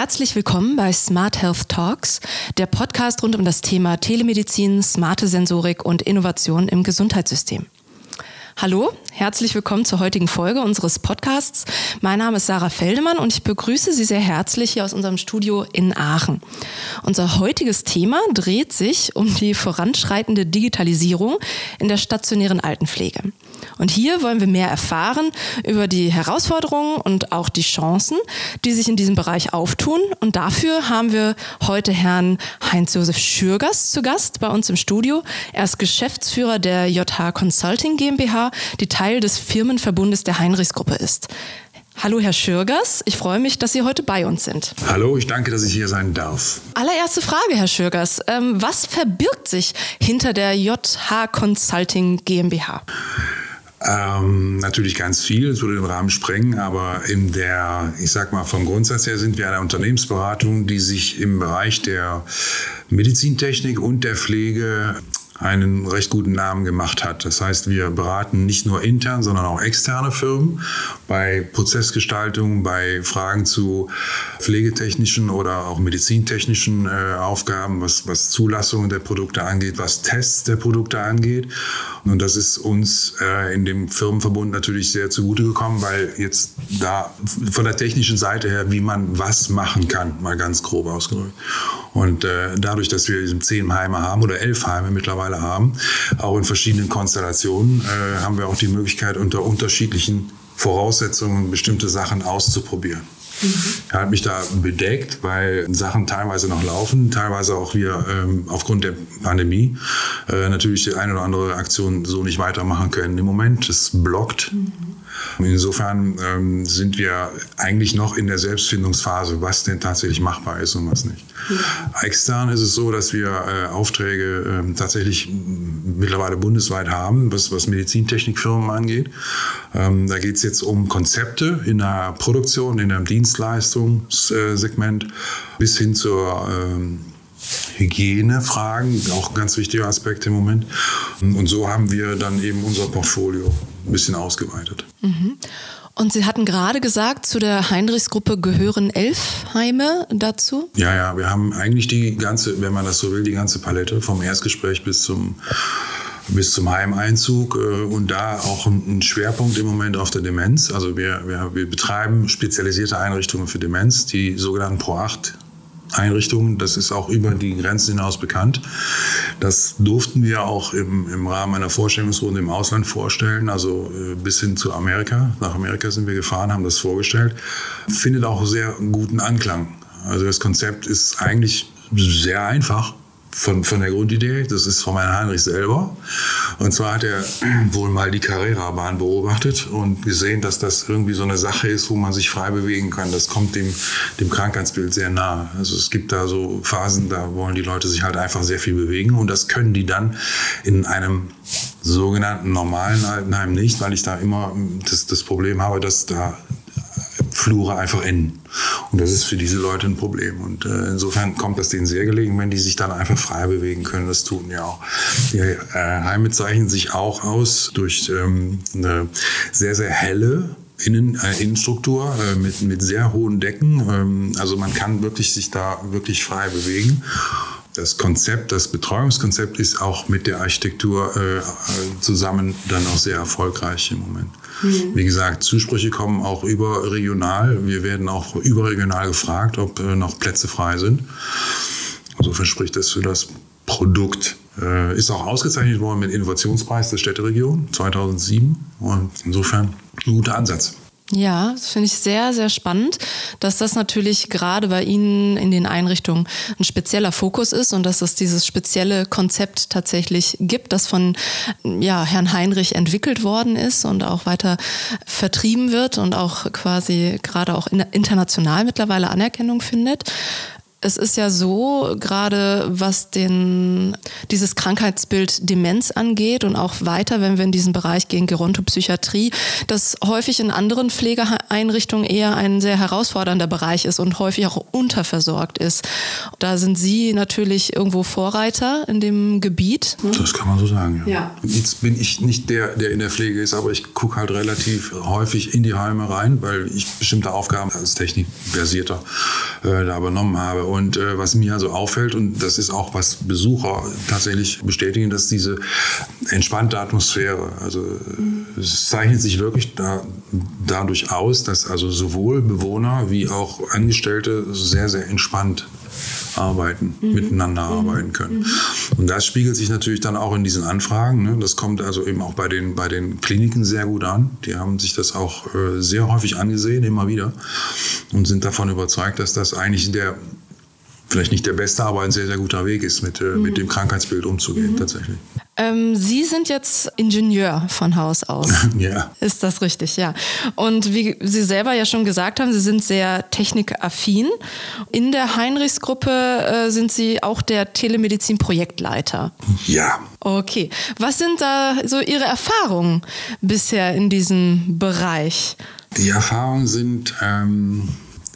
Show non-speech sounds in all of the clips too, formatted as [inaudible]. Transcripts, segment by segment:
Herzlich willkommen bei Smart Health Talks, der Podcast rund um das Thema Telemedizin, smarte Sensorik und Innovation im Gesundheitssystem. Hallo, herzlich willkommen zur heutigen Folge unseres Podcasts. Mein Name ist Sarah Feldemann und ich begrüße Sie sehr herzlich hier aus unserem Studio in Aachen. Unser heutiges Thema dreht sich um die voranschreitende Digitalisierung in der stationären Altenpflege. Und hier wollen wir mehr erfahren über die Herausforderungen und auch die Chancen, die sich in diesem Bereich auftun. Und dafür haben wir heute Herrn Heinz-Josef Schürgers zu Gast bei uns im Studio. Er ist Geschäftsführer der JH Consulting GmbH, die Teil des Firmenverbundes der Heinrichs-Gruppe ist. Hallo, Herr Schürgers. Ich freue mich, dass Sie heute bei uns sind. Hallo, ich danke, dass ich hier sein darf. Allererste Frage, Herr Schürgers. Ähm, was verbirgt sich hinter der JH Consulting GmbH? Ähm, natürlich ganz viel, es würde den Rahmen sprengen, aber in der, ich sag mal, vom Grundsatz her sind wir eine Unternehmensberatung, die sich im Bereich der Medizintechnik und der Pflege einen recht guten Namen gemacht hat. Das heißt, wir beraten nicht nur intern, sondern auch externe Firmen bei Prozessgestaltung, bei Fragen zu pflegetechnischen oder auch medizintechnischen äh, Aufgaben, was, was Zulassungen der Produkte angeht, was Tests der Produkte angeht. Und das ist uns äh, in dem Firmenverbund natürlich sehr zugute gekommen, weil jetzt da von der technischen Seite her, wie man was machen kann, mal ganz grob ausgedrückt. Und äh, dadurch, dass wir zehn Heime haben oder elf Heime mittlerweile haben, auch in verschiedenen Konstellationen, äh, haben wir auch die Möglichkeit, unter unterschiedlichen Voraussetzungen bestimmte Sachen auszuprobieren. Mhm. Er hat mich da bedeckt, weil Sachen teilweise noch laufen, teilweise auch wir ähm, aufgrund der Pandemie äh, natürlich die eine oder andere Aktion so nicht weitermachen können. Im Moment es blockt. Mhm. Insofern ähm, sind wir eigentlich noch in der Selbstfindungsphase, was denn tatsächlich machbar ist und was nicht. Ja. Extern ist es so, dass wir äh, Aufträge äh, tatsächlich mittlerweile bundesweit haben, was, was Medizintechnikfirmen angeht. Ähm, da geht es jetzt um Konzepte in der Produktion, in einem Dienstleistungssegment bis hin zur ähm, Hygienefragen, auch ein ganz wichtiger Aspekt im Moment. Und so haben wir dann eben unser Portfolio ein bisschen ausgeweitet. Mhm. Und Sie hatten gerade gesagt, zu der Heinrichsgruppe gehören elf Heime dazu? Ja, ja, wir haben eigentlich die ganze, wenn man das so will, die ganze Palette vom Erstgespräch bis zum bis zum Heimeinzug äh, und da auch ein Schwerpunkt im Moment auf der Demenz. Also wir, wir, wir betreiben spezialisierte Einrichtungen für Demenz, die sogenannten Pro 8 Einrichtungen. Das ist auch über die Grenzen hinaus bekannt. Das durften wir auch im, im Rahmen einer Vorstellungsrunde im Ausland vorstellen, also äh, bis hin zu Amerika. Nach Amerika sind wir gefahren, haben das vorgestellt. Findet auch sehr guten Anklang. Also das Konzept ist eigentlich sehr einfach von, von der Grundidee. Das ist von Herrn Heinrich selber. Und zwar hat er [clears throat] wohl mal die Carrera-Bahn beobachtet und gesehen, dass das irgendwie so eine Sache ist, wo man sich frei bewegen kann. Das kommt dem, dem Krankheitsbild sehr nahe. Also es gibt da so Phasen, da wollen die Leute sich halt einfach sehr viel bewegen und das können die dann in einem sogenannten normalen Altenheim nicht, weil ich da immer das, das Problem habe, dass da Flure einfach enden. Und das ist für diese Leute ein Problem. Und äh, insofern kommt das denen sehr gelegen, wenn die sich dann einfach frei bewegen können. Das tun ja auch. Die äh, Heime zeichnen sich auch aus durch ähm, eine sehr, sehr helle Innen, äh, Innenstruktur äh, mit, mit sehr hohen Decken. Ähm, also man kann wirklich sich da wirklich frei bewegen das Konzept, das Betreuungskonzept ist auch mit der Architektur äh, zusammen dann auch sehr erfolgreich im Moment. Mhm. Wie gesagt, Zusprüche kommen auch überregional. Wir werden auch überregional gefragt, ob äh, noch Plätze frei sind. Also verspricht das für das Produkt. Äh, ist auch ausgezeichnet worden mit Innovationspreis der Städteregion 2007 und insofern ein guter Ansatz. Ja, das finde ich sehr, sehr spannend, dass das natürlich gerade bei Ihnen in den Einrichtungen ein spezieller Fokus ist und dass es dieses spezielle Konzept tatsächlich gibt, das von ja, Herrn Heinrich entwickelt worden ist und auch weiter vertrieben wird und auch quasi gerade auch international mittlerweile Anerkennung findet. Es ist ja so, gerade was den, dieses Krankheitsbild Demenz angeht und auch weiter, wenn wir in diesen Bereich gehen, Gerontopsychiatrie, dass häufig in anderen Pflegeeinrichtungen eher ein sehr herausfordernder Bereich ist und häufig auch unterversorgt ist. Da sind Sie natürlich irgendwo Vorreiter in dem Gebiet. Das kann man so sagen, ja. ja. Jetzt bin ich nicht der, der in der Pflege ist, aber ich gucke halt relativ häufig in die Heime rein, weil ich bestimmte Aufgaben als technikversierter äh, da übernommen habe. Und äh, was mir also auffällt, und das ist auch, was Besucher tatsächlich bestätigen, dass diese entspannte Atmosphäre, also es zeichnet sich wirklich da, dadurch aus, dass also sowohl Bewohner wie auch Angestellte sehr, sehr entspannt arbeiten, mhm. miteinander mhm. arbeiten können. Mhm. Und das spiegelt sich natürlich dann auch in diesen Anfragen. Ne? Das kommt also eben auch bei den, bei den Kliniken sehr gut an. Die haben sich das auch äh, sehr häufig angesehen, immer wieder, und sind davon überzeugt, dass das eigentlich der vielleicht nicht der beste, aber ein sehr, sehr guter Weg ist, mit, mhm. mit dem Krankheitsbild umzugehen, mhm. tatsächlich. Ähm, Sie sind jetzt Ingenieur von Haus aus. [laughs] ja. Ist das richtig, ja. Und wie Sie selber ja schon gesagt haben, Sie sind sehr technikaffin. In der Heinrichs-Gruppe äh, sind Sie auch der Telemedizin-Projektleiter. Ja. Okay. Was sind da so Ihre Erfahrungen bisher in diesem Bereich? Die Erfahrungen sind. Ähm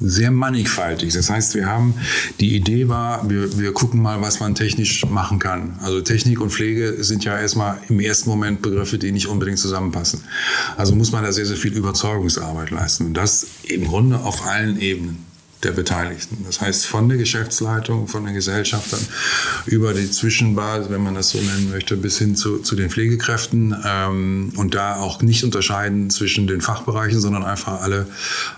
sehr mannigfaltig. Das heißt, wir haben, die Idee war, wir, wir gucken mal, was man technisch machen kann. Also Technik und Pflege sind ja erstmal im ersten Moment Begriffe, die nicht unbedingt zusammenpassen. Also muss man da sehr, sehr viel Überzeugungsarbeit leisten. Und das im Grunde auf allen Ebenen der Beteiligten. Das heißt, von der Geschäftsleitung, von den Gesellschaftern über die Zwischenbasis, wenn man das so nennen möchte, bis hin zu, zu den Pflegekräften ähm, und da auch nicht unterscheiden zwischen den Fachbereichen, sondern einfach alle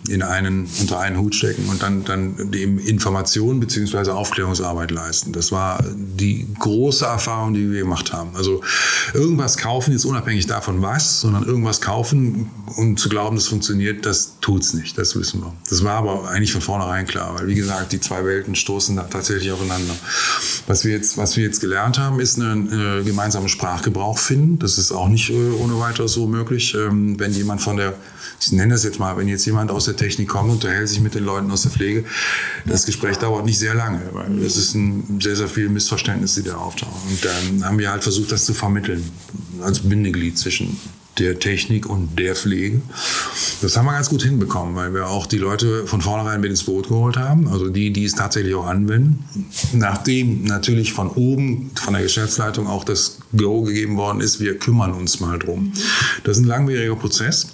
in einen, unter einen Hut stecken und dann, dann dem Information bzw. Aufklärungsarbeit leisten. Das war die große Erfahrung, die wir gemacht haben. Also irgendwas kaufen, jetzt unabhängig davon was, sondern irgendwas kaufen und zu glauben, das funktioniert, das tut's nicht. Das wissen wir. Das war aber eigentlich von vornherein vornherein klar, weil wie gesagt, die zwei Welten stoßen da tatsächlich aufeinander. Was wir jetzt, was wir jetzt gelernt haben, ist einen äh, gemeinsamen Sprachgebrauch finden. Das ist auch nicht äh, ohne weiteres so möglich. Ähm, wenn jemand von der, ich nenne das jetzt mal, wenn jetzt jemand aus der Technik kommt und unterhält sich mit den Leuten aus der Pflege, das Gespräch dauert nicht sehr lange, es ist ein sehr, sehr viel Missverständnis, die da auftauchen. Und dann haben wir halt versucht, das zu vermitteln als Bindeglied zwischen der Technik und der Pflege. Das haben wir ganz gut hinbekommen, weil wir auch die Leute von vornherein mit ins Boot geholt haben, also die, die es tatsächlich auch anwenden. Nachdem natürlich von oben, von der Geschäftsleitung auch das Go gegeben worden ist, wir kümmern uns mal drum. Das ist ein langwieriger Prozess.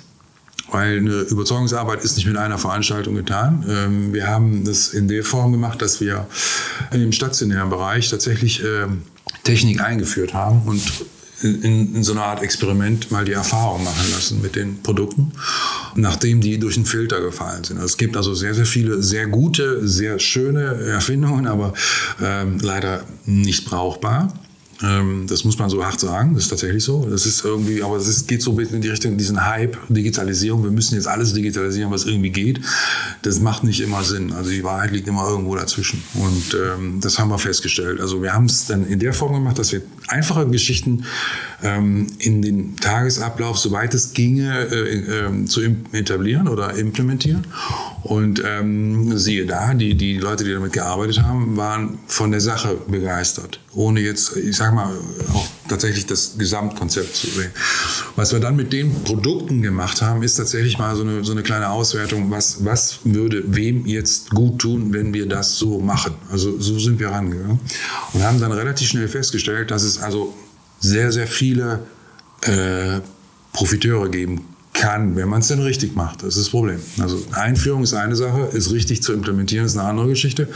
Weil eine Überzeugungsarbeit ist nicht mit einer Veranstaltung getan. Ähm, wir haben das in der Form gemacht, dass wir im stationären Bereich tatsächlich ähm, Technik eingeführt haben und in, in, so einer Art Experiment mal die Erfahrung machen lassen mit den Produkten, nachdem die durch den Filter gefallen sind. Also es gibt also sehr, sehr viele sehr gute, sehr schöne Erfindungen, aber ähm, leider nicht brauchbar. Ähm, das muss man so hart sagen, das ist tatsächlich so. Das ist irgendwie, aber es geht so ein bisschen in die Richtung, diesen Hype, Digitalisierung. Wir müssen jetzt alles digitalisieren, was irgendwie geht. Das macht nicht immer Sinn. Also die Wahrheit liegt immer irgendwo dazwischen. Und ähm, das haben wir festgestellt. Also wir haben es dann in der Form gemacht, dass wir einfache Geschichten ähm, in den Tagesablauf, soweit es ginge, äh, äh, zu etablieren oder implementieren. Und ähm, siehe da, die, die Leute, die damit gearbeitet haben, waren von der Sache begeistert. Ohne jetzt, ich sag mal, auch tatsächlich das Gesamtkonzept zu sehen. Was wir dann mit den Produkten gemacht haben, ist tatsächlich mal so eine, so eine kleine Auswertung, was, was würde wem jetzt gut tun, wenn wir das so machen. Also so sind wir rangegangen und haben dann relativ schnell festgestellt, dass es also sehr, sehr viele äh, Profiteure geben kann, wenn man es denn richtig macht. Das ist das Problem. Also Einführung ist eine Sache, ist richtig zu implementieren ist eine andere Geschichte.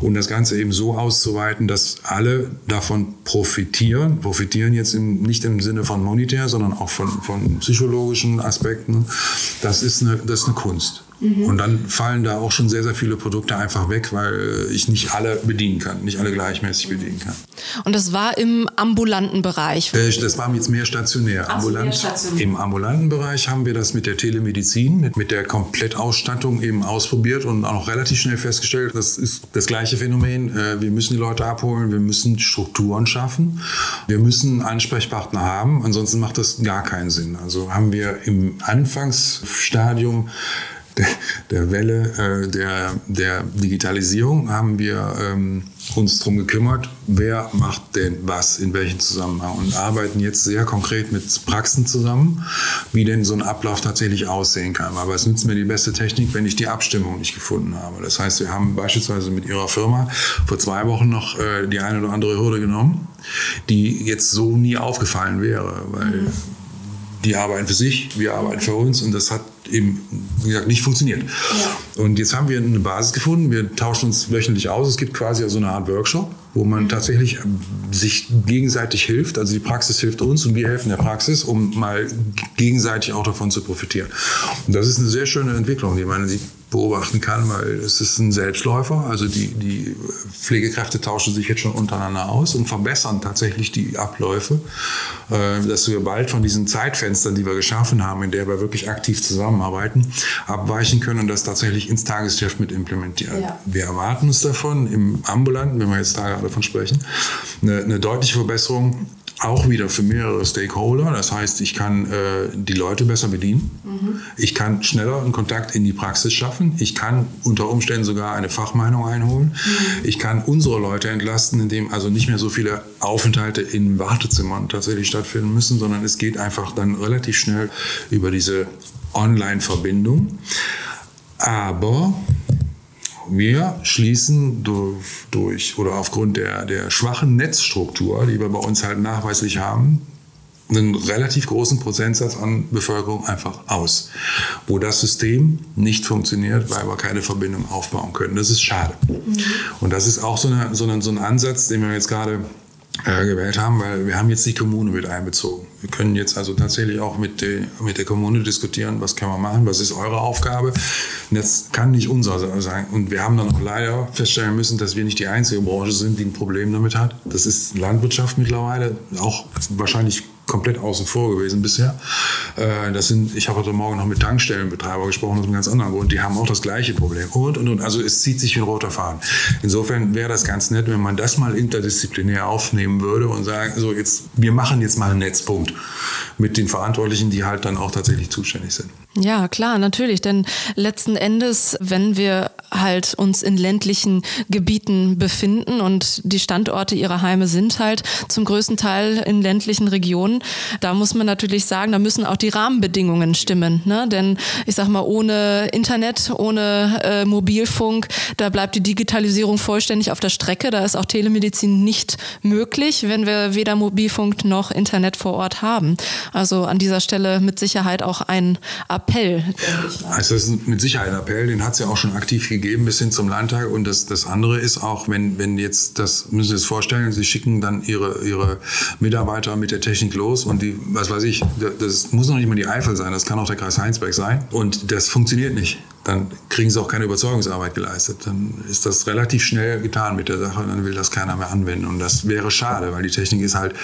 Und das Ganze eben so auszuweiten, dass alle davon profitieren. Profitieren jetzt im, nicht im Sinne von monetär, sondern auch von, von psychologischen Aspekten. Das ist eine, das ist eine Kunst. Mhm. Und dann fallen da auch schon sehr, sehr viele Produkte einfach weg, weil ich nicht alle bedienen kann, nicht alle gleichmäßig bedienen kann. Und das war im ambulanten Bereich? Äh, das war jetzt mehr stationär. Ambulant, mehr stationär. Im ambulanten Bereich haben wir das mit der Telemedizin, mit, mit der Komplettausstattung eben ausprobiert und auch relativ schnell festgestellt, das ist das gleiche Phänomen. Äh, wir müssen die Leute abholen, wir müssen Strukturen schaffen, wir müssen Ansprechpartner haben, ansonsten macht das gar keinen Sinn. Also haben wir im Anfangsstadium der, der Welle äh, der, der Digitalisierung haben wir ähm, uns darum gekümmert, wer macht denn was, in welchem Zusammenhang und arbeiten jetzt sehr konkret mit Praxen zusammen, wie denn so ein Ablauf tatsächlich aussehen kann. Aber es nützt mir die beste Technik, wenn ich die Abstimmung nicht gefunden habe. Das heißt, wir haben beispielsweise mit Ihrer Firma vor zwei Wochen noch äh, die eine oder andere Hürde genommen, die jetzt so nie aufgefallen wäre, weil mhm. die arbeiten für sich, wir arbeiten für uns und das hat eben, wie gesagt, nicht funktioniert. Ja. Und jetzt haben wir eine Basis gefunden. Wir tauschen uns wöchentlich aus. Es gibt quasi so eine Art Workshop, wo man mhm. tatsächlich sich gegenseitig hilft. Also die Praxis hilft uns und wir helfen der Praxis, um mal gegenseitig auch davon zu profitieren. Und das ist eine sehr schöne Entwicklung, die man beobachten kann, weil es ist ein Selbstläufer. Also die, die Pflegekräfte tauschen sich jetzt schon untereinander aus und verbessern tatsächlich die Abläufe, äh, dass wir bald von diesen Zeitfenstern, die wir geschaffen haben, in der wir wirklich aktiv zusammenarbeiten, abweichen können und das tatsächlich ins Tagesgeschäft mit implementieren. Ja. Wir erwarten uns davon im Ambulanten, wenn wir jetzt da gerade davon sprechen, eine, eine deutliche Verbesserung auch wieder für mehrere Stakeholder. Das heißt, ich kann äh, die Leute besser bedienen. Mhm. Ich kann schneller einen Kontakt in die Praxis schaffen. Ich kann unter Umständen sogar eine Fachmeinung einholen. Mhm. Ich kann unsere Leute entlasten, indem also nicht mehr so viele Aufenthalte in Wartezimmern tatsächlich stattfinden müssen, sondern es geht einfach dann relativ schnell über diese Online-Verbindung. Aber wir schließen durch, durch oder aufgrund der, der schwachen Netzstruktur, die wir bei uns halt nachweislich haben, einen relativ großen Prozentsatz an Bevölkerung einfach aus, wo das System nicht funktioniert, weil wir keine Verbindung aufbauen können. Das ist schade. Mhm. Und das ist auch so, eine, so, ein, so ein Ansatz, den wir jetzt gerade äh, gewählt haben, weil wir haben jetzt die Kommune mit einbezogen. Wir können jetzt also tatsächlich auch mit, de, mit der Kommune diskutieren, was können wir machen, was ist eure Aufgabe. Und das kann nicht unser sein. Und wir haben dann auch leider feststellen müssen, dass wir nicht die einzige Branche sind, die ein Problem damit hat. Das ist Landwirtschaft mittlerweile, auch wahrscheinlich komplett außen vor gewesen bisher. Äh, das sind, ich habe heute Morgen noch mit Tankstellenbetreiber gesprochen aus einem ganz anderen Grund. Die haben auch das gleiche Problem. Und, und, und. Also es zieht sich wie ein roter Faden. Insofern wäre das ganz nett, wenn man das mal interdisziplinär aufnehmen würde und sagen, so jetzt, wir machen jetzt mal einen Netzpunkt mit den Verantwortlichen, die halt dann auch tatsächlich zuständig sind. Ja, klar, natürlich. Denn letzten Endes, wenn wir halt uns in ländlichen Gebieten befinden und die Standorte ihrer Heime sind halt zum größten Teil in ländlichen Regionen, da muss man natürlich sagen, da müssen auch die Rahmenbedingungen stimmen. Ne? Denn ich sag mal, ohne Internet, ohne äh, Mobilfunk, da bleibt die Digitalisierung vollständig auf der Strecke. Da ist auch Telemedizin nicht möglich, wenn wir weder Mobilfunk noch Internet vor Ort haben. Also an dieser Stelle mit Sicherheit auch ein Appell. Also das ist mit Sicherheit ein Appell, den hat es ja auch schon aktiv gegeben bis hin zum Landtag. Und das, das andere ist auch, wenn, wenn jetzt, das müssen Sie sich vorstellen, Sie schicken dann Ihre, Ihre Mitarbeiter mit der Technik los und die, was weiß ich, das muss noch nicht mal die Eifel sein, das kann auch der Kreis Heinsberg sein. Und das funktioniert nicht dann kriegen sie auch keine Überzeugungsarbeit geleistet. Dann ist das relativ schnell getan mit der Sache und dann will das keiner mehr anwenden. Und das wäre schade, weil die Technik ist halt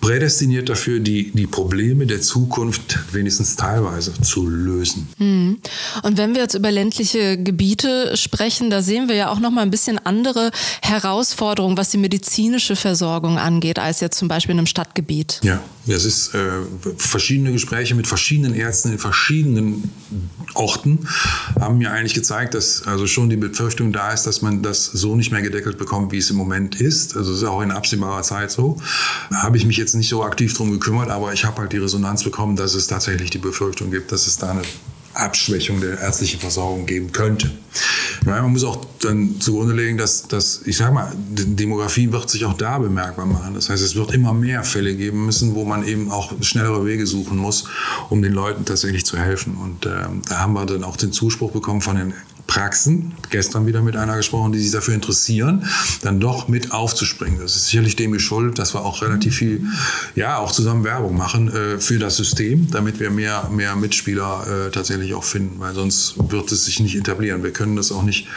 prädestiniert dafür, die, die Probleme der Zukunft wenigstens teilweise zu lösen. Hm. Und wenn wir jetzt über ländliche Gebiete sprechen, da sehen wir ja auch noch mal ein bisschen andere Herausforderungen, was die medizinische Versorgung angeht, als jetzt zum Beispiel in einem Stadtgebiet. Ja, es ist äh, verschiedene Gespräche mit verschiedenen Ärzten in verschiedenen Orten haben mir eigentlich gezeigt, dass also schon die Befürchtung da ist, dass man das so nicht mehr gedeckelt bekommt, wie es im Moment ist. Also es ist auch in absehbarer Zeit so. Da habe ich mich jetzt nicht so aktiv drum gekümmert, aber ich habe halt die Resonanz bekommen, dass es tatsächlich die Befürchtung gibt, dass es da eine Abschwächung der ärztlichen Versorgung geben könnte. man muss auch dann zugrunde legen, dass, dass ich sage mal, Demografie wird sich auch da bemerkbar machen. Das heißt, es wird immer mehr Fälle geben müssen, wo man eben auch schnellere Wege suchen muss, um den Leuten tatsächlich zu helfen. Und äh, da haben wir dann auch den Zuspruch bekommen von den Praxen, gestern wieder mit einer gesprochen, die sich dafür interessieren, dann doch mit aufzuspringen. Das ist sicherlich dem geschuldet, dass wir auch relativ viel, ja, auch zusammen Werbung machen äh, für das System, damit wir mehr, mehr Mitspieler äh, tatsächlich auch finden, weil sonst wird es sich nicht etablieren. Wir können das auch nicht,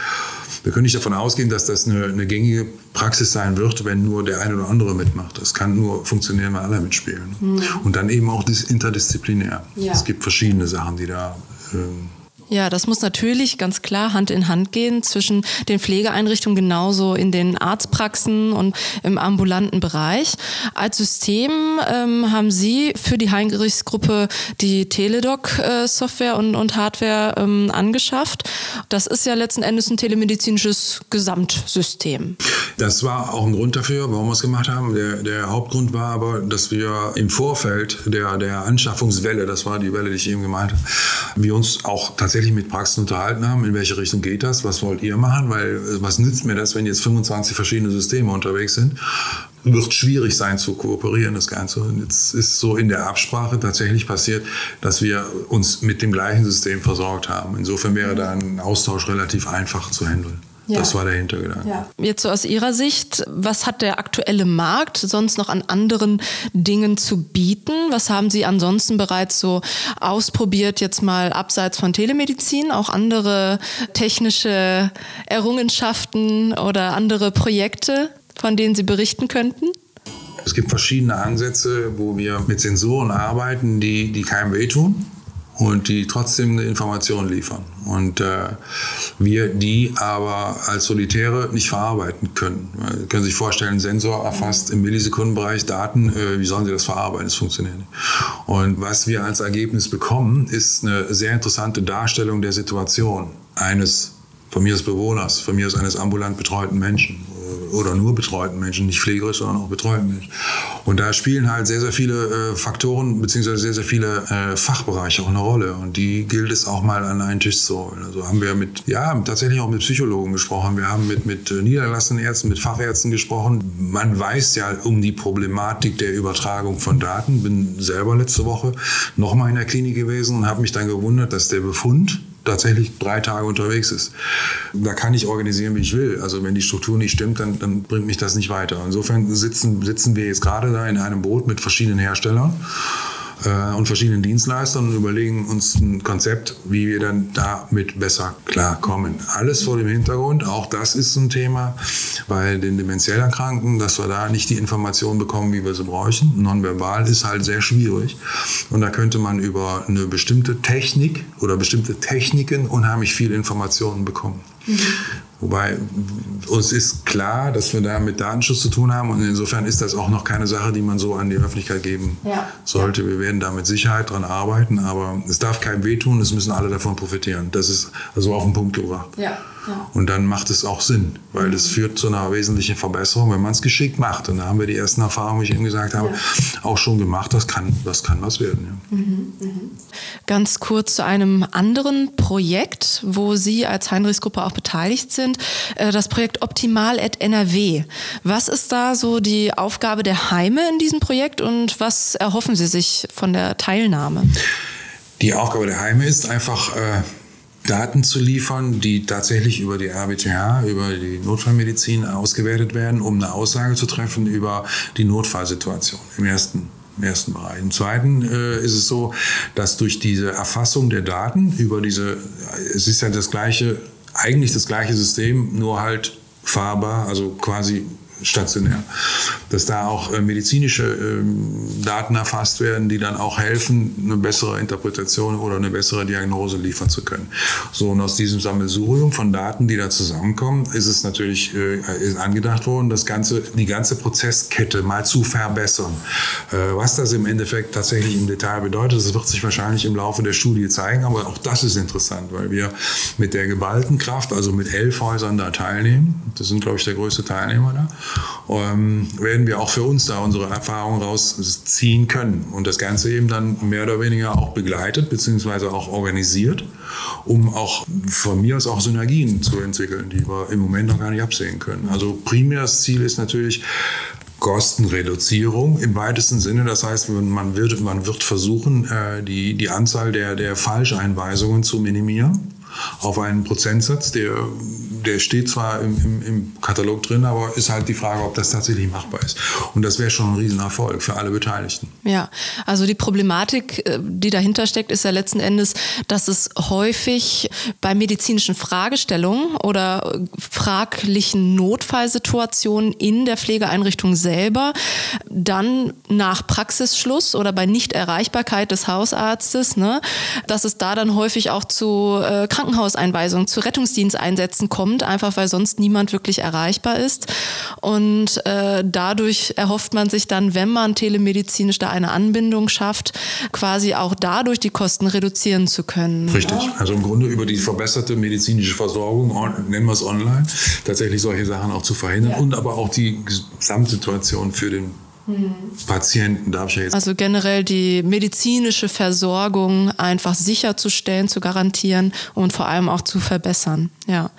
wir können nicht davon ausgehen, dass das eine, eine gängige Praxis sein wird, wenn nur der eine oder andere mitmacht. Das kann nur funktionieren, wenn alle mitspielen. Mhm. Und dann eben auch das interdisziplinär. Ja. Es gibt verschiedene Sachen, die da äh, Ja, das muss natürlich ganz klar Hand in Hand gehen zwischen den Pflegeeinrichtungen genauso in den Arztpraxen und im ambulanten Bereich. Als System ähm, haben Sie für die Heinrichs-Gruppe die Teledoc-Software äh, und, und Hardware ähm, angeschafft. Das ist ja letzten Endes ein telemedizinisches Gesamtsystem. Das war auch ein Grund dafür, warum wir es gemacht haben. Der, der Hauptgrund war aber, dass wir im Vorfeld der, der Anschaffungswelle, das war die Welle, die ich eben gemeint habe, wir uns auch tatsächlich mit Praxen unterhalten haben, in welche Richtung geht das, was wollt ihr machen, weil was nützt mir das, wenn jetzt 25 verschiedene Systeme unterwegs sind? Wird schwierig sein zu kooperieren, das Ganze. Und jetzt ist so in der Absprache tatsächlich passiert, dass wir uns mit dem gleichen System versorgt haben. Insofern wäre da ein Austausch relativ einfach zu handeln. Ja. Das war der Hintergedanke. Ja. Jetzt so aus Ihrer Sicht, was hat der aktuelle Markt sonst noch an anderen Dingen zu bieten? Was haben Sie ansonsten bereits so ausprobiert, jetzt mal abseits von Telemedizin, auch andere technische Errungenschaften oder andere Projekte, von denen Sie berichten könnten? Es gibt verschiedene Ansätze, wo wir mit Sensoren arbeiten, die, die keinem wehtun und die trotzdem eine Information liefern. Und äh, wir die aber als Solitäre nicht verarbeiten können. Sie können sich vorstellen, Sensor erfasst im Millisekundenbereich Daten, äh, wie sollen Sie das verarbeiten? Das funktioniert nicht. Und was wir als Ergebnis bekommen, ist eine sehr interessante Darstellung der Situation eines von mir als Bewohners, von mir als eines ambulant betreuten Menschen oder nur betreuten Menschen, nicht pflegerisch, sondern auch betreuten Menschen. Und da spielen halt sehr, sehr viele äh, Faktoren beziehungsweise sehr, sehr viele äh, Fachbereiche auch eine Rolle. Und die gilt es auch mal an einen Tisch zu holen. Also haben wir mit, ja, tatsächlich auch mit Psychologen gesprochen. Wir haben mit, mit niedergelassenen Ärzten, mit Fachärzten gesprochen. Man weiß ja um die Problematik der Übertragung von Daten. Bin selber letzte Woche nochmal in der Klinik gewesen und habe mich dann gewundert, dass der Befund tatsächlich drei Tage unterwegs ist. Da kann ich organisieren, wie ich will. Also wenn die Struktur nicht stimmt, dann, dann bringt mich das nicht weiter. Insofern sitzen, sitzen wir jetzt gerade da in einem Boot mit verschiedenen Herstellern äh, und verschiedenen Dienstleistern und überlegen uns ein Konzept, wie wir dann damit besser klarkommen. Alles vor dem Hintergrund, auch das ist ein Thema bei den demenziell Erkrankten, dass wir da nicht die Informationen bekommen, wie wir sie bräuchten. Nonverbal ist halt sehr schwierig und da könnte man über eine bestimmte Technik oder bestimmte Techniken unheimlich viel Informationen bekommen. Mhm. Wobei uns ist klar, dass wir da mit Datenschutz zu tun haben und insofern ist das auch noch keine Sache, die man so an die Öffentlichkeit geben ja. sollte. Wir werden da mit Sicherheit dran arbeiten, aber es darf keinem wehtun, es müssen alle davon profitieren. Das ist also auf den Punkt gebracht. Ja. Und dann macht es auch Sinn, weil das führt zu einer wesentlichen Verbesserung, wenn man es geschickt macht. Und da haben wir die ersten Erfahrungen, wie ich eben gesagt habe, ja. auch schon gemacht. Das kann, das kann was werden. Ja. Mhm, mh. Ganz kurz zu einem anderen Projekt, wo Sie als Heinrichsgruppe auch beteiligt sind, äh, das Projekt Optimal at NRW. Was ist da so die Aufgabe der Heime in diesem Projekt und was erhoffen Sie sich von der Teilnahme? Die Aufgabe der Heime ist einfach, äh, Daten zu liefern, die tatsächlich über die RWTH, über die Notfallmedizin ausgewertet werden, um eine Aussage zu treffen über die Notfallsituation im ersten im ersten Bereich. Im zweiten äh, ist es so, dass durch diese Erfassung der Daten über diese, es ist ja das gleiche, eigentlich das gleiche System, nur halt fahrbar, also quasi stationär. Dass da auch äh, medizinische äh, Daten erfasst werden, die dann auch helfen, eine bessere Interpretation oder eine bessere Diagnose liefern zu können. So, und aus diesem Sammelsurium von Daten, die da zusammenkommen, ist es natürlich äh, ist angedacht worden, das ganze, die ganze Prozesskette mal zu verbessern. Äh, was das im Endeffekt tatsächlich im Detail bedeutet, das wird sich wahrscheinlich im Laufe der Studie zeigen, aber auch das ist interessant, weil wir mit der geballten Kraft, also mit elf Häusern da teilnehmen, das sind, glaube ich, der größte Teilnehmer da, ähm, werden wir auch für uns da unsere Erfahrungen rausziehen können. Und das Ganze eben dann mehr oder weniger auch begleitet beziehungsweise auch organisiert, um auch von mir aus auch Synergien zu entwickeln, die wir im Moment noch gar nicht absehen können. Also primäres Ziel ist natürlich, Kostenreduzierung im weitesten Sinne. Das heißt, man wird, man wird versuchen, äh, die, die Anzahl der, der Falscheinweisungen zu minimieren auf einen Prozentsatz, der, der steht zwar im, im, im, Katalog drin, aber ist halt die Frage, ob das tatsächlich machbar ist. Und das wäre schon ein Riesenerfolg für alle Beteiligten. Ja, also die Problematik, äh, die dahinter steckt, ist ja letzten Endes, dass es häufig bei medizinischen Fragestellungen oder fraglichen Notfallsituationen in der Pflegeeinrichtung selber dann nach Praxisschluss oder bei Nichterreichbarkeit des Hausarztes, ne, dass es da dann häufig auch zu äh, Krankenhauseinweisungen, zu Rettungsdiensteinsätzen kommt, einfach weil sonst niemand wirklich erreichbar ist. Und äh, dadurch erhofft man sich dann, wenn man telemedizinisch da eine Anbindung schafft, quasi auch dadurch die Kosten reduzieren zu können. Richtig. Also im Grunde über die verbesserte medizinische Versorgung, nennen wir es online, tatsächlich solche Sachen auch zu verhindern ja. und aber auch die Gesamtsituation für den Patienten darf ich ja jetzt. Also generell die medizinische Versorgung einfach sicherzustellen, zu garantieren und vor allem auch zu verbessern. Ja.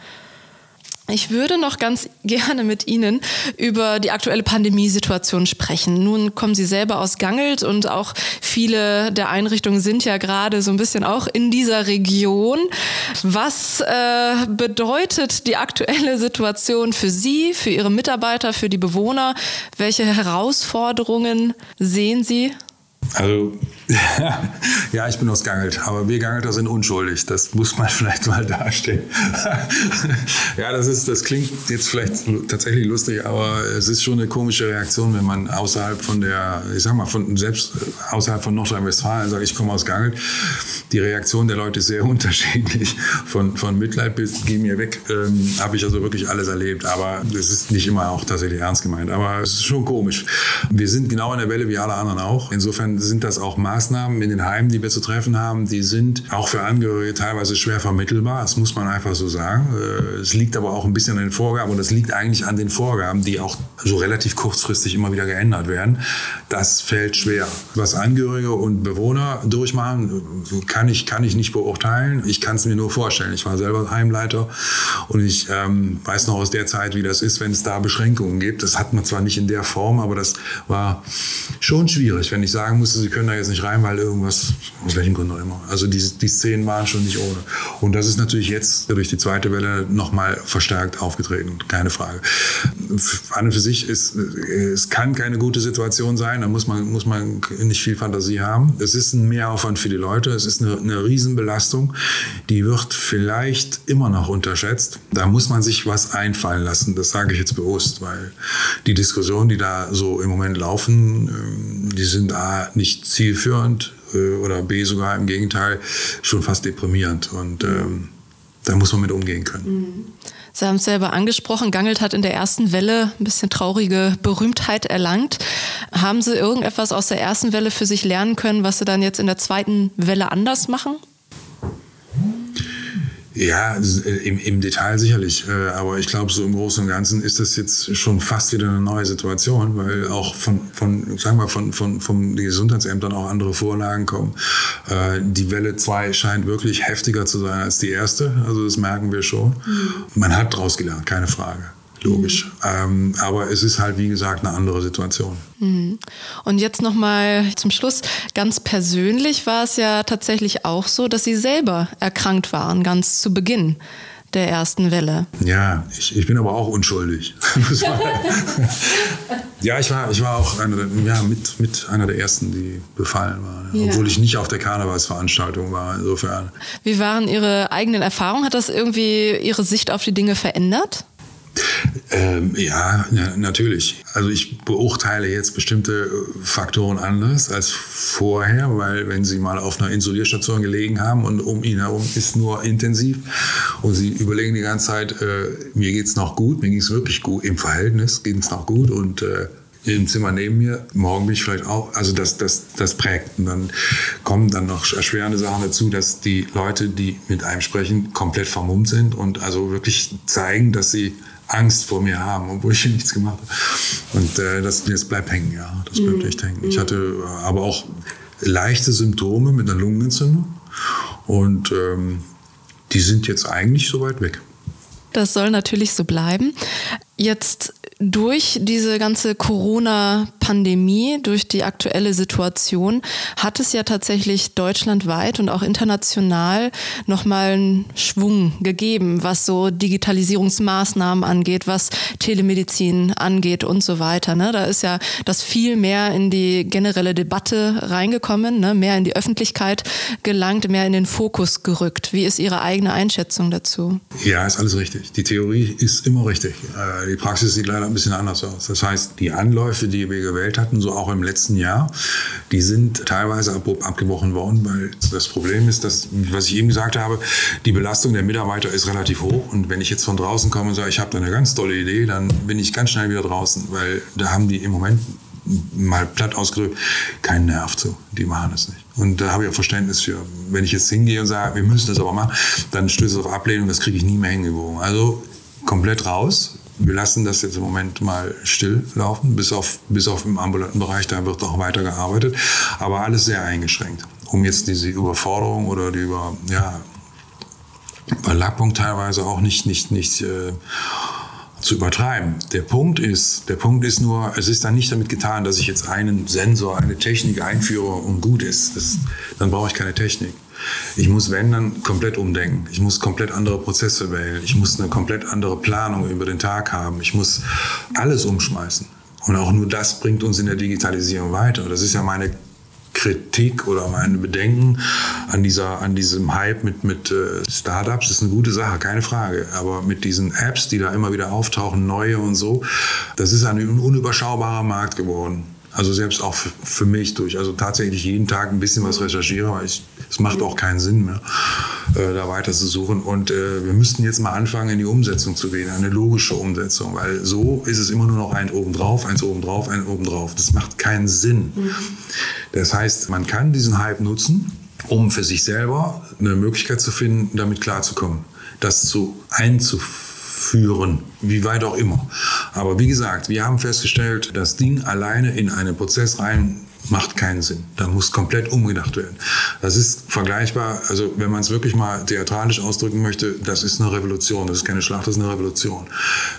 Ich würde noch ganz [laughs] gerne mit Ihnen über die aktuelle Pandemiesituation sprechen. Nun kommen Sie selber aus Gangelt und auch viele der Einrichtungen sind ja gerade so ein bisschen auch in dieser Region. Was äh, bedeutet die aktuelle Situation für Sie, für Ihre Mitarbeiter, für die Bewohner? Welche Herausforderungen sehen Sie? Also, [laughs] ja, ich bin aus Gangelt, aber wir Gangelter sind unschuldig. Das muss man [laughs] vielleicht mal darstellen. [laughs] ja, das, ist, das klingt jetzt vielleicht tatsächlich lustig, aber es ist schon eine komische Reaktion, wenn man außerhalb von der, ich sag mal, von, selbst außerhalb von Nordrhein-Westfalen sagt, ich komme aus Gangelt. Die Reaktion der Leute ist sehr unterschiedlich. Von, von Mitleid bis geh mir weg, ähm, habe ich also wirklich alles erlebt. Aber es ist nicht immer auch tatsächlich ernst gemeint. Aber es ist schon komisch. Wir sind genau in der Welle wie alle anderen auch. Insofern sind das auch Maßnahmen in den Heimen, die wir zu treffen haben, die sind auch für Angehörige teilweise schwer vermittelbar. Das muss man einfach so sagen. Äh, es liegt aber auch ein bisschen an den Vorgaben und das liegt eigentlich an den Vorgaben, die auch so relativ kurzfristig immer wieder geändert werden. Das fällt schwer. Was Angehörige und Bewohner durchmachen, kann ich, kann ich nicht beurteilen. Ich kann es mir nur vorstellen. Ich war selber Heimleiter und ich ähm, weiß noch aus der Zeit, wie das ist, wenn es da Beschränkungen gibt. Das hat man zwar nicht in der Form, aber das war schon schwierig, wenn ich sagen muss, wusste, sie können da jetzt nicht rein, weil irgendwas, aus welchem Grund auch immer. Also die, die Szenen waren schon nicht ohne. Und das ist natürlich jetzt durch die zweite Welle nochmal verstärkt aufgetreten, keine Frage. An und für sich ist, es kann keine gute Situation sein, da muss man, muss man nicht viel Fantasie haben. Es ist ein Mehraufwand für die Leute, es ist eine, eine Riesenbelastung, die wird vielleicht immer noch unterschätzt. Da muss man sich was einfallen lassen, das sage ich jetzt bewusst, weil die Diskussionen, die da so im Moment laufen, ähm, die sind nicht zielführend äh, oder B sogar im Gegenteil schon fast deprimierend. Und ähm, da muss man mit umgehen können. Mhm. Sie haben es selber angesprochen, Gangelt hat in der ersten Welle ein bisschen traurige Berühmtheit erlangt. Haben Sie irgendetwas aus der ersten Welle für sich lernen können, was Sie dann jetzt in der zweiten Welle anders machen? Ja, äh, im, im Detail sicherlich. Äh, aber ich glaube, so im Großen und Ganzen ist das jetzt schon fast wieder eine neue Situation, weil auch von, von sagen wir, von, von, von den Gesundheitsämtern auch andere Vorlagen kommen. Äh, die Welle 2 scheint wirklich heftiger zu sein als die erste. Also das merken wir schon. Mhm. Man hat daraus gelernt, keine Frage logisch. Mhm. Ähm, aber es ist halt, wie gesagt, eine andere Situation. Mhm. Und jetzt nochmal zum Schluss. Ganz persönlich war es ja tatsächlich auch so, dass Sie selber erkrankt waren, ganz zu Beginn der ersten Welle. Ja, ich, ich bin aber auch unschuldig. [laughs] ja, ich war, ich war auch einer der, ja, mit, mit einer der ersten, die befallen waren. Ja. Obwohl ich nicht auf der Karnevalsveranstaltung war, insofern. Wie waren Ihre eigenen Erfahrungen? Hat das irgendwie Ihre Sicht auf die Dinge verändert? Ähm, ja, natürlich. Also ich beurteile jetzt bestimmte äh, Faktoren anders als vorher, weil wenn Sie mal auf einer Insulierstation gelegen haben und um ihn herum ist nur intensiv und Sie überlegen die ganze Zeit, äh, mir geht's noch gut, mir ging es wirklich gut, im Verhältnis ging es noch gut und äh, im Zimmer neben mir, morgen bin ich vielleicht auch, also das, das, das prägt. Und dann kommen dann noch erschwerende Sachen dazu, dass die Leute, die mit einem sprechen, komplett vermummt sind und also wirklich zeigen, dass sie Angst vor mir haben, obwohl ich nichts gemacht habe. Und äh, das, das bleibt hängen, ja. Das bleibt mhm. echt hängen. Ich hatte äh, aber auch leichte Symptome mit einer Lungenentzündung. Und ähm, die sind jetzt eigentlich so weit weg. Das soll natürlich so bleiben. Jetzt durch diese ganze Corona-Pandemie, durch die aktuelle Situation, hat es ja tatsächlich deutschlandweit und auch international nochmal einen Schwung gegeben, was so Digitalisierungsmaßnahmen angeht, was Telemedizin angeht und so weiter. Ne? Da ist ja das viel mehr in die generelle Debatte reingekommen, ne? mehr in die Öffentlichkeit gelangt, mehr in den Fokus gerückt. Wie ist Ihre eigene Einschätzung dazu? Ja, ist alles richtig. Die Theorie ist immer richtig. Äh, die Praxis sieht leider ein bisschen anders aus. Das heißt, die Anläufe, die wir gewählt hatten, so auch im letzten Jahr, die sind teilweise abrupt abgebrochen worden, weil das Problem ist, dass, was ich eben gesagt habe, die Belastung der Mitarbeiter ist relativ hoch. Und wenn ich jetzt von draußen komme und sage, ich habe da eine ganz tolle Idee, dann bin ich ganz schnell wieder draußen, weil da haben die im Moment mal platt ausgedrückt, keinen Nerv zu. Die machen es nicht. Und da habe ich auch Verständnis für. Wenn ich jetzt hingehe und sage, wir müssen das aber machen, dann stößt es auf Ablehnung, das kriege ich nie mehr hingebogen. Also komplett raus, wir lassen das jetzt im Moment mal still laufen, bis auf, bis auf im ambulanten Bereich, da wird auch weiter gearbeitet, aber alles sehr eingeschränkt. Um jetzt diese Überforderung oder die Über, ja, Überlappung teilweise auch nicht, nicht, nicht äh, zu übertreiben. Der Punkt ist, der Punkt ist nur, es ist dann nicht damit getan, dass ich jetzt einen Sensor, eine Technik einführe und gut ist. Das, dann brauche ich keine Technik. Ich muss, wenn, dann komplett umdenken. Ich muss komplett andere Prozesse wählen. Ich muss eine komplett andere Planung über den Tag haben. Ich muss alles umschmeißen. Und auch nur das bringt uns in der Digitalisierung weiter. Das ist ja meine Kritik oder meine Bedenken an, dieser, an diesem Hype mit, mit äh, Startups ist eine gute Sache, keine Frage. Aber mit diesen Apps, die da immer wieder auftauchen, neue und so, das ist ein unüberschaubarer Markt geworden. Also selbst auch für, für mich durch. Also tatsächlich jeden Tag ein bisschen was recherchiere, weil es macht auch keinen Sinn mehr, äh, da weiter zu suchen. Und äh, wir müssten jetzt mal anfangen, in die Umsetzung zu gehen, eine logische Umsetzung, weil so ist es immer nur noch ein obendrauf, eins obendrauf, ein obendrauf. Das macht keinen Sinn. Das heißt, man kann diesen Hype nutzen, um für sich selber eine Möglichkeit zu finden, damit klarzukommen, das zu einzuführen führen, wie weit auch immer. Aber wie gesagt, wir haben festgestellt, das Ding alleine in einen Prozess rein macht keinen Sinn. Da muss komplett umgedacht werden. Das ist vergleichbar, also wenn man es wirklich mal theatralisch ausdrücken möchte, das ist eine Revolution. Das ist keine Schlacht, das ist eine Revolution.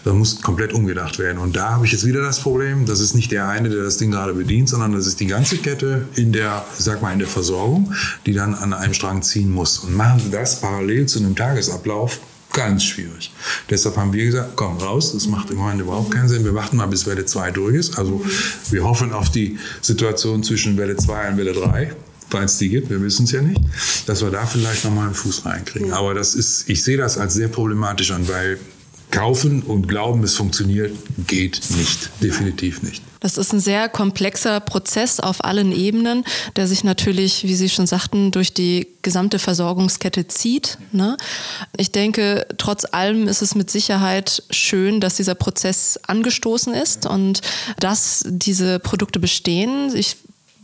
Da muss komplett umgedacht werden. Und da habe ich jetzt wieder das Problem, das ist nicht der eine, der das Ding gerade bedient, sondern das ist die ganze Kette in der, sag mal, in der Versorgung, die dann an einem Strang ziehen muss. Und machen Sie das parallel zu einem Tagesablauf, ganz schwierig. Deshalb haben wir gesagt, komm raus, das macht im Moment überhaupt keinen Sinn. Wir warten mal, bis Welle 2 durch ist. Also wir hoffen auf die Situation zwischen Welle 2 und Welle 3 falls die gibt, wir wissen es ja nicht, dass wir da vielleicht nochmal einen Fuß reinkriegen. Aber das ist, ich sehe das als sehr problematisch an, weil kaufen und glauben, es funktioniert, geht nicht. Definitiv nicht. Das ist ein sehr komplexer Prozess auf allen Ebenen, der sich natürlich, wie Sie schon sagten, durch die gesamte Versorgungskette zieht. Ne? Ich denke, trotz allem ist es mit Sicherheit schön, dass dieser Prozess angestoßen ist und dass diese Produkte bestehen. Ich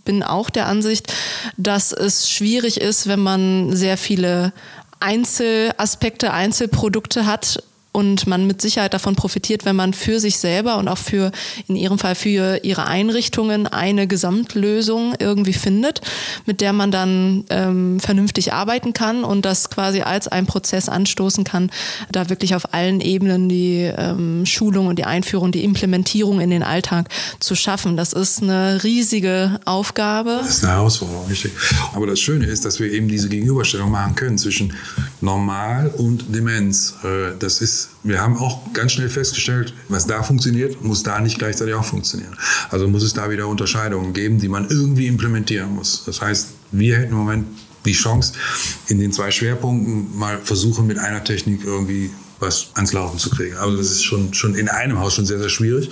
bin auch der Ansicht, dass es schwierig ist, wenn man sehr viele Einzelaspekte, Einzelprodukte hat, und man mit Sicherheit davon profitiert, wenn man für sich selber und auch für, in Ihrem Fall für Ihre Einrichtungen eine Gesamtlösung irgendwie findet, mit der man dann ähm, vernünftig arbeiten kann und das quasi als ein Prozess anstoßen kann, da wirklich auf allen Ebenen die ähm, Schulung und die Einführung, die Implementierung in den Alltag zu schaffen. Das ist eine riesige Aufgabe. Das ist eine Herausforderung, richtig. Aber das Schöne ist, dass wir eben diese Gegenüberstellung machen können zwischen Normal und Demenz. Äh, das ist wir haben auch ganz schnell festgestellt, was da funktioniert, muss da nicht gleichzeitig auch funktionieren. Also muss es da wieder Unterscheidungen geben, die man irgendwie implementieren muss. Das heißt, wir hätten im Moment die Chance, in den zwei Schwerpunkten mal versuchen, mit einer Technik irgendwie was ans Laufen zu kriegen. Aber das ist schon, schon in einem Haus schon sehr, sehr schwierig.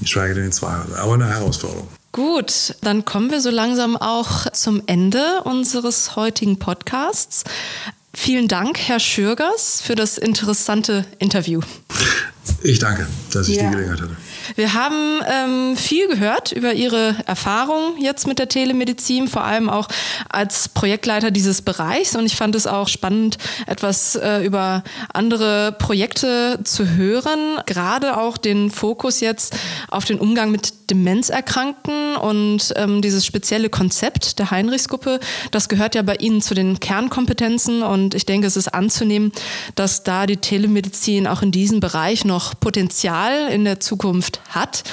Ich schweige denn in zwei. Aber eine Herausforderung. Gut, dann kommen wir so langsam auch zum Ende unseres heutigen Podcasts. Vielen Dank, Herr Schürgers, für das interessante Interview. Ich danke, dass ich ja. die Gelegenheit hatte. Wir haben ähm, viel gehört über Ihre Erfahrung jetzt mit der Telemedizin, vor allem auch als Projektleiter dieses Bereichs. Und ich fand es auch spannend, etwas äh, über andere Projekte zu hören, gerade auch den Fokus jetzt auf den Umgang mit Demenzerkrankten und ähm, dieses spezielle Konzept der Heinrichsgruppe, das gehört ja bei Ihnen zu den Kernkompetenzen. Und ich denke, es ist anzunehmen, dass da die Telemedizin auch in diesem Bereich noch Potenzial in der Zukunft hat.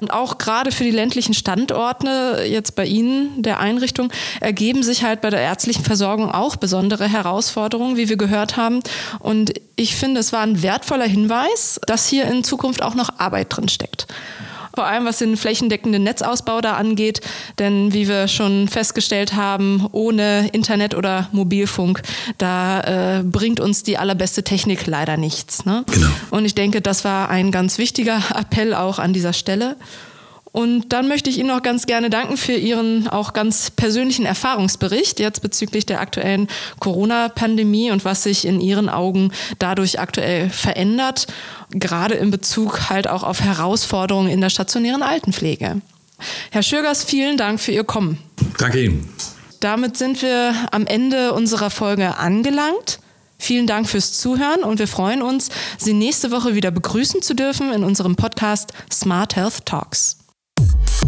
Und auch gerade für die ländlichen Standorte, jetzt bei Ihnen, der Einrichtung, ergeben sich halt bei der ärztlichen Versorgung auch besondere Herausforderungen, wie wir gehört haben. Und ich finde, es war ein wertvoller Hinweis, dass hier in Zukunft auch noch Arbeit drin steckt vor allem was den flächendeckenden Netzausbau da angeht. Denn wie wir schon festgestellt haben, ohne Internet oder Mobilfunk, da äh, bringt uns die allerbeste Technik leider nichts. Ne? Genau. Und ich denke, das war ein ganz wichtiger [laughs] Appell auch an dieser Stelle. Und dann möchte ich Ihnen noch ganz gerne danken für Ihren auch ganz persönlichen Erfahrungsbericht jetzt bezüglich der aktuellen Corona-Pandemie und was sich in Ihren Augen dadurch aktuell verändert, gerade in Bezug halt auch auf Herausforderungen in der stationären Altenpflege. Herr Schürgers, vielen Dank für Ihr Kommen. Danke Ihnen. Damit sind wir am Ende unserer Folge angelangt. Vielen Dank fürs Zuhören und wir freuen uns, Sie nächste Woche wieder begrüßen zu dürfen in unserem Podcast Smart Health Talks. you